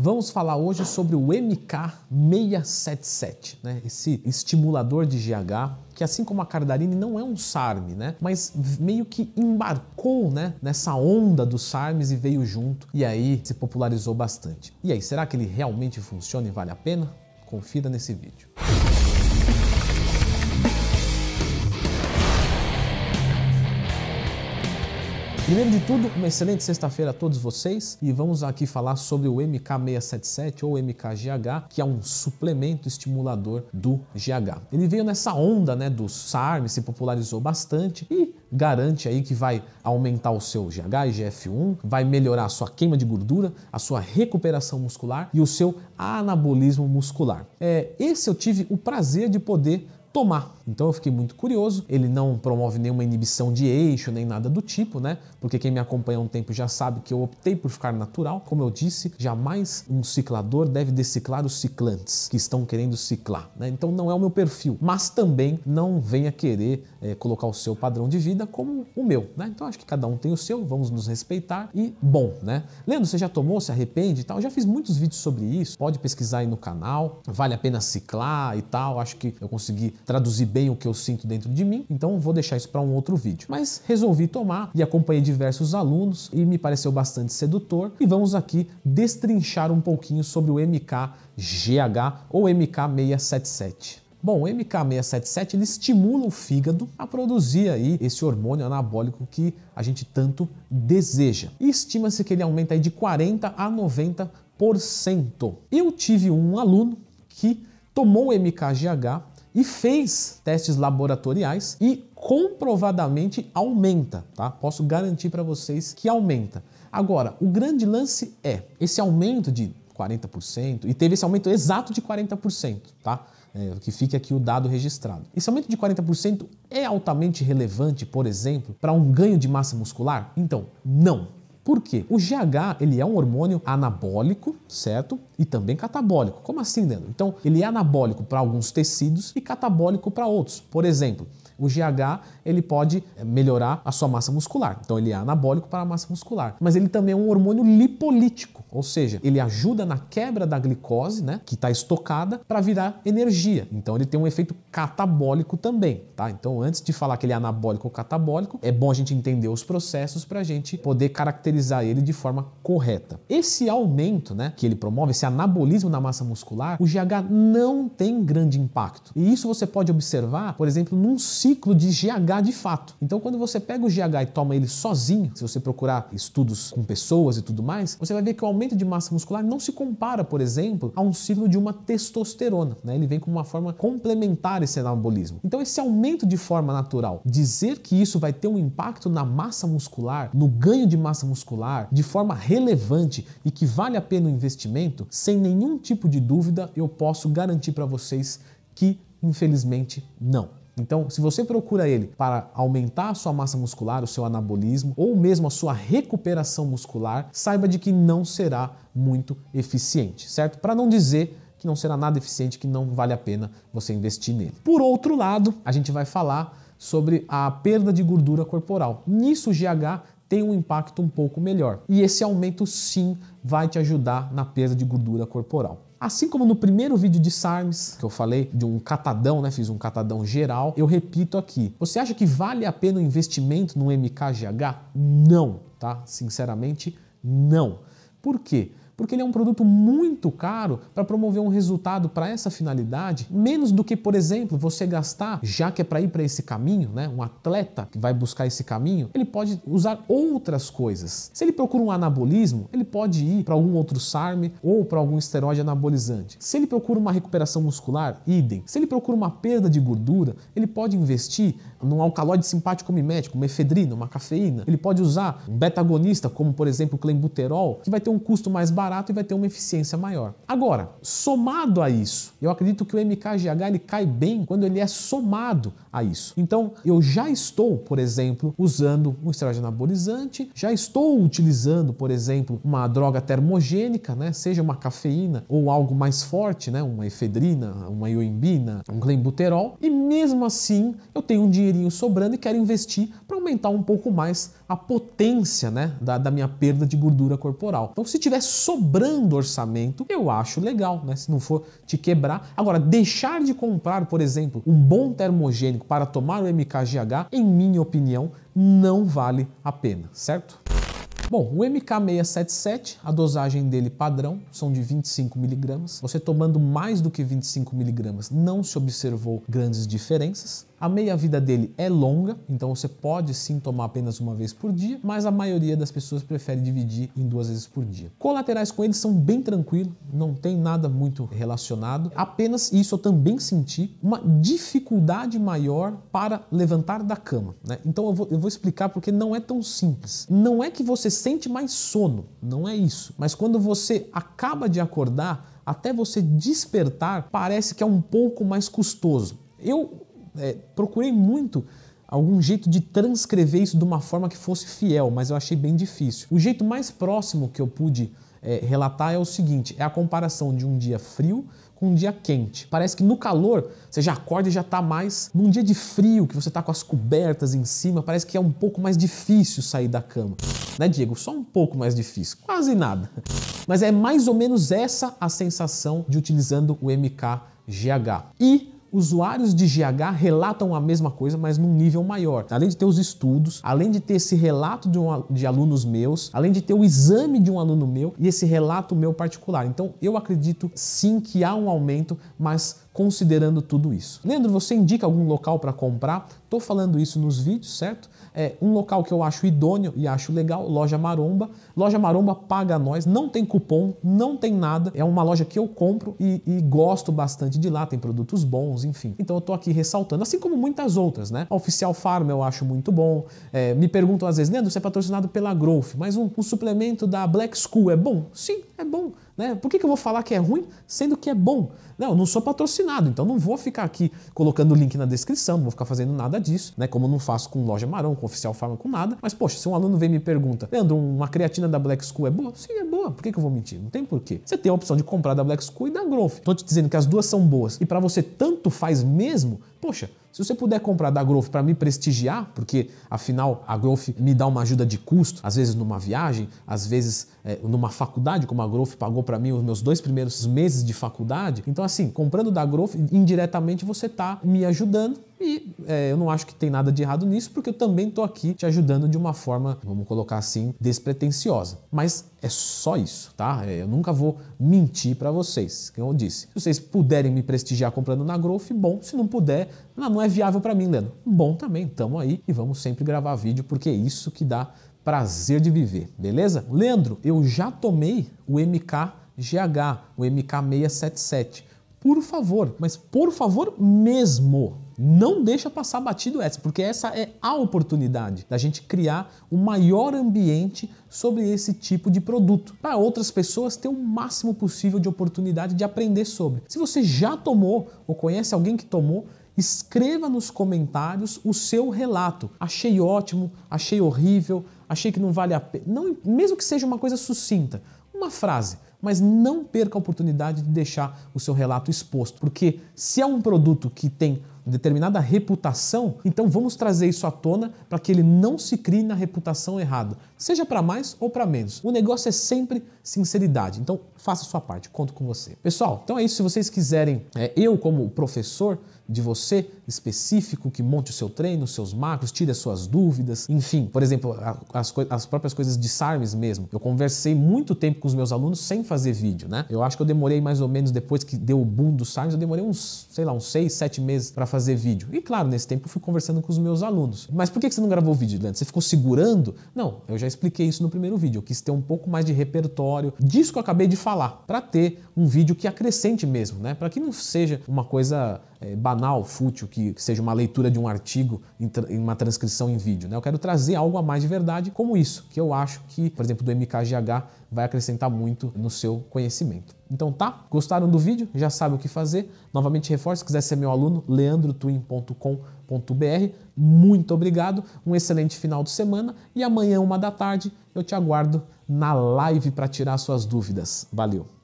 Vamos falar hoje sobre o MK677, né? esse estimulador de GH, que assim como a Cardarine não é um SARM, né? mas meio que embarcou né? nessa onda dos SARMs e veio junto, e aí se popularizou bastante. E aí, será que ele realmente funciona e vale a pena? Confira nesse vídeo. Primeiro de tudo, uma excelente sexta-feira a todos vocês e vamos aqui falar sobre o MK677 ou MKGH, que é um suplemento estimulador do GH. Ele veio nessa onda né, do SARM, se popularizou bastante e garante aí que vai aumentar o seu GH e GF1, vai melhorar a sua queima de gordura, a sua recuperação muscular e o seu anabolismo muscular. É, esse eu tive o prazer de poder tomar. Então eu fiquei muito curioso. Ele não promove nenhuma inibição de eixo nem nada do tipo, né? Porque quem me acompanha há um tempo já sabe que eu optei por ficar natural. Como eu disse, jamais um ciclador deve deciclar os ciclantes que estão querendo ciclar, né? Então não é o meu perfil. Mas também não venha querer é, colocar o seu padrão de vida como o meu, né? Então acho que cada um tem o seu, vamos nos respeitar e bom, né? Leandro, você já tomou, se arrepende e tal? Eu já fiz muitos vídeos sobre isso. Pode pesquisar aí no canal. Vale a pena ciclar e tal. Acho que eu consegui traduzir bem o que eu sinto dentro de mim, então vou deixar isso para um outro vídeo. Mas resolvi tomar e acompanhei diversos alunos e me pareceu bastante sedutor e vamos aqui destrinchar um pouquinho sobre o MKGH ou MK677. Bom, o MK677 ele estimula o fígado a produzir aí esse hormônio anabólico que a gente tanto deseja. E estima-se que ele aumenta aí de 40 a 90%. Eu tive um aluno que tomou o MKGH e fez testes laboratoriais e comprovadamente aumenta, tá? Posso garantir para vocês que aumenta. Agora, o grande lance é esse aumento de 40% e teve esse aumento exato de 40%, tá? É, que fique aqui o dado registrado. Esse aumento de 40% é altamente relevante, por exemplo, para um ganho de massa muscular? Então, não. Por quê? O GH ele é um hormônio anabólico, certo? E também catabólico. Como assim, Leandro? Então, ele é anabólico para alguns tecidos e catabólico para outros. Por exemplo, o GH ele pode eh, melhorar a sua massa muscular. Então ele é anabólico para a massa muscular. Mas ele também é um hormônio lipolítico, ou seja, ele ajuda na quebra da glicose, né, que está estocada, para virar energia. Então ele tem um efeito catabólico também, tá? Então antes de falar que ele é anabólico ou catabólico, é bom a gente entender os processos para a gente poder caracterizar ele de forma correta. Esse aumento, né, que ele promove, esse anabolismo na massa muscular, o GH não tem grande impacto. E isso você pode observar, por exemplo, num ciclo ciclo de GH de fato. Então, quando você pega o GH e toma ele sozinho, se você procurar estudos com pessoas e tudo mais, você vai ver que o aumento de massa muscular não se compara, por exemplo, a um ciclo de uma testosterona. Né? Ele vem como uma forma complementar esse anabolismo. Então, esse aumento de forma natural, dizer que isso vai ter um impacto na massa muscular, no ganho de massa muscular, de forma relevante e que vale a pena o investimento, sem nenhum tipo de dúvida, eu posso garantir para vocês que, infelizmente, não. Então, se você procura ele para aumentar a sua massa muscular, o seu anabolismo ou mesmo a sua recuperação muscular, saiba de que não será muito eficiente, certo? Para não dizer que não será nada eficiente, que não vale a pena você investir nele. Por outro lado, a gente vai falar sobre a perda de gordura corporal. Nisso o GH tem um impacto um pouco melhor. E esse aumento sim vai te ajudar na perda de gordura corporal. Assim como no primeiro vídeo de SARMs, que eu falei de um catadão, né? Fiz um catadão geral, eu repito aqui. Você acha que vale a pena o investimento no MKGH? Não, tá? Sinceramente, não. Por quê? Porque ele é um produto muito caro para promover um resultado para essa finalidade, menos do que, por exemplo, você gastar, já que é para ir para esse caminho, né? Um atleta que vai buscar esse caminho, ele pode usar outras coisas. Se ele procura um anabolismo, ele pode ir para algum outro SARM ou para algum esteroide anabolizante. Se ele procura uma recuperação muscular, idem. Se ele procura uma perda de gordura, ele pode investir num alcaloide simpático mimético, uma efedrina, uma cafeína. Ele pode usar um beta-agonista, como por exemplo o clenbuterol, que vai ter um custo mais barato e vai ter uma eficiência maior. Agora, somado a isso, eu acredito que o MKGH ele cai bem quando ele é somado a isso. Então, eu já estou, por exemplo, usando um esteroide anabolizante, já estou utilizando, por exemplo, uma droga termogênica, né, seja uma cafeína ou algo mais forte, né, uma efedrina, uma ioimbina, um clenbuterol, e mesmo assim eu tenho um dinheirinho sobrando e quero investir para aumentar um pouco mais a potência né, da, da minha perda de gordura corporal. Então, se tiver sobrando sobrando orçamento, eu acho legal, né? Se não for te quebrar. Agora, deixar de comprar, por exemplo, um bom termogênico para tomar o MKGH, em minha opinião, não vale a pena, certo? Bom, o MK677, a dosagem dele padrão são de 25 miligramas. Você tomando mais do que 25 miligramas, não se observou grandes diferenças. A meia-vida dele é longa, então você pode sim tomar apenas uma vez por dia, mas a maioria das pessoas prefere dividir em duas vezes por dia. Colaterais com eles são bem tranquilos, não tem nada muito relacionado. Apenas isso eu também senti uma dificuldade maior para levantar da cama. Né? Então eu vou, eu vou explicar porque não é tão simples. Não é que você sente mais sono, não é isso. Mas quando você acaba de acordar, até você despertar, parece que é um pouco mais custoso. Eu é, procurei muito algum jeito de transcrever isso de uma forma que fosse fiel, mas eu achei bem difícil. O jeito mais próximo que eu pude é, relatar é o seguinte: é a comparação de um dia frio com um dia quente. Parece que no calor você já acorda e já está mais. Num dia de frio, que você está com as cobertas em cima, parece que é um pouco mais difícil sair da cama. Né, Diego? Só um pouco mais difícil. Quase nada. Mas é mais ou menos essa a sensação de utilizando o MKGH. E usuários de GH relatam a mesma coisa, mas num nível maior. Além de ter os estudos, além de ter esse relato de, um, de alunos meus, além de ter o exame de um aluno meu e esse relato meu particular. Então, eu acredito sim que há um aumento, mas considerando tudo isso. Leandro, você indica algum local para comprar? Estou falando isso nos vídeos, certo? É um local que eu acho idôneo e acho legal, Loja Maromba. Loja Maromba paga nós, não tem cupom, não tem nada. É uma loja que eu compro e, e gosto bastante de lá, tem produtos bons, enfim. Então eu estou aqui ressaltando, assim como muitas outras, né? A Oficial Farm eu acho muito bom. É, me perguntam às vezes, Leandro, você é patrocinado pela Growth, mas um, um suplemento da Black School é bom? Sim, é bom. Né? Por que, que eu vou falar que é ruim, sendo que é bom? Não, eu não sou patrocinado, então não vou ficar aqui colocando o link na descrição, não vou ficar fazendo nada disso, né? Como eu não faço com loja Marão, com oficial Farma, com nada. Mas, poxa, se um aluno vem e me pergunta, Leandro, uma creatina da Black School é boa? Sim, é boa. Por que, que eu vou mentir? Não tem porquê. Você tem a opção de comprar da Black School e da Growth. Tô te dizendo que as duas são boas. E para você tanto faz mesmo, poxa, se você puder comprar da Growth para me prestigiar, porque afinal a Growth me dá uma ajuda de custo, às vezes numa viagem, às vezes é, numa faculdade, como a Growth pagou para mim os meus dois primeiros meses de faculdade. Então, assim, comprando da Growth, indiretamente você está me ajudando e é, eu não acho que tem nada de errado nisso, porque eu também estou aqui te ajudando de uma forma, vamos colocar assim, despretensiosa. Mas é só isso, tá? É, eu nunca vou mentir para vocês, como eu disse. Se vocês puderem me prestigiar comprando na Growth, bom. Se não puder, não, é viável para mim, Leandro. Bom também, tamo aí e vamos sempre gravar vídeo, porque é isso que dá prazer de viver, beleza? Leandro, eu já tomei o MKGH, o MK677. Por favor, mas por favor mesmo, não deixa passar batido essa, porque essa é a oportunidade da gente criar o maior ambiente sobre esse tipo de produto, para outras pessoas ter o máximo possível de oportunidade de aprender sobre. Se você já tomou ou conhece alguém que tomou, escreva nos comentários o seu relato. Achei ótimo, achei horrível, achei que não vale a pena. Não, mesmo que seja uma coisa sucinta, uma frase mas não perca a oportunidade de deixar o seu relato exposto, porque se é um produto que tem determinada reputação, então vamos trazer isso à tona para que ele não se crie na reputação errada, seja para mais ou para menos. O negócio é sempre sinceridade, então faça sua parte, conto com você. Pessoal, então é isso. Se vocês quiserem, é, eu como professor, de você específico que monte o seu treino, os seus macros, tire as suas dúvidas, enfim, por exemplo, as, as próprias coisas de SARMs mesmo. Eu conversei muito tempo com os meus alunos sem fazer vídeo, né? Eu acho que eu demorei mais ou menos depois que deu o boom do SARMs, eu demorei uns, sei lá, uns 6, 7 meses para fazer vídeo. E claro, nesse tempo eu fui conversando com os meus alunos. Mas por que você não gravou vídeo, Leandro? Você ficou segurando? Não, eu já expliquei isso no primeiro vídeo. Eu quis ter um pouco mais de repertório disso que eu acabei de falar, para ter um vídeo que acrescente mesmo, né? Para que não seja uma coisa é, banal, fútil, que, que, seja uma leitura de um artigo em, uma transcrição em vídeo. Né? Eu quero trazer algo a mais de verdade como isso, que eu acho que, por exemplo, do MKGH vai acrescentar muito no seu conhecimento. Então tá? Gostaram do vídeo? Já sabe o que fazer? Novamente reforço, se quiser ser meu aluno, leandrotwin.com.br. Muito obrigado, um excelente final de semana e amanhã, uma da tarde, eu te aguardo na live para tirar suas dúvidas. Valeu!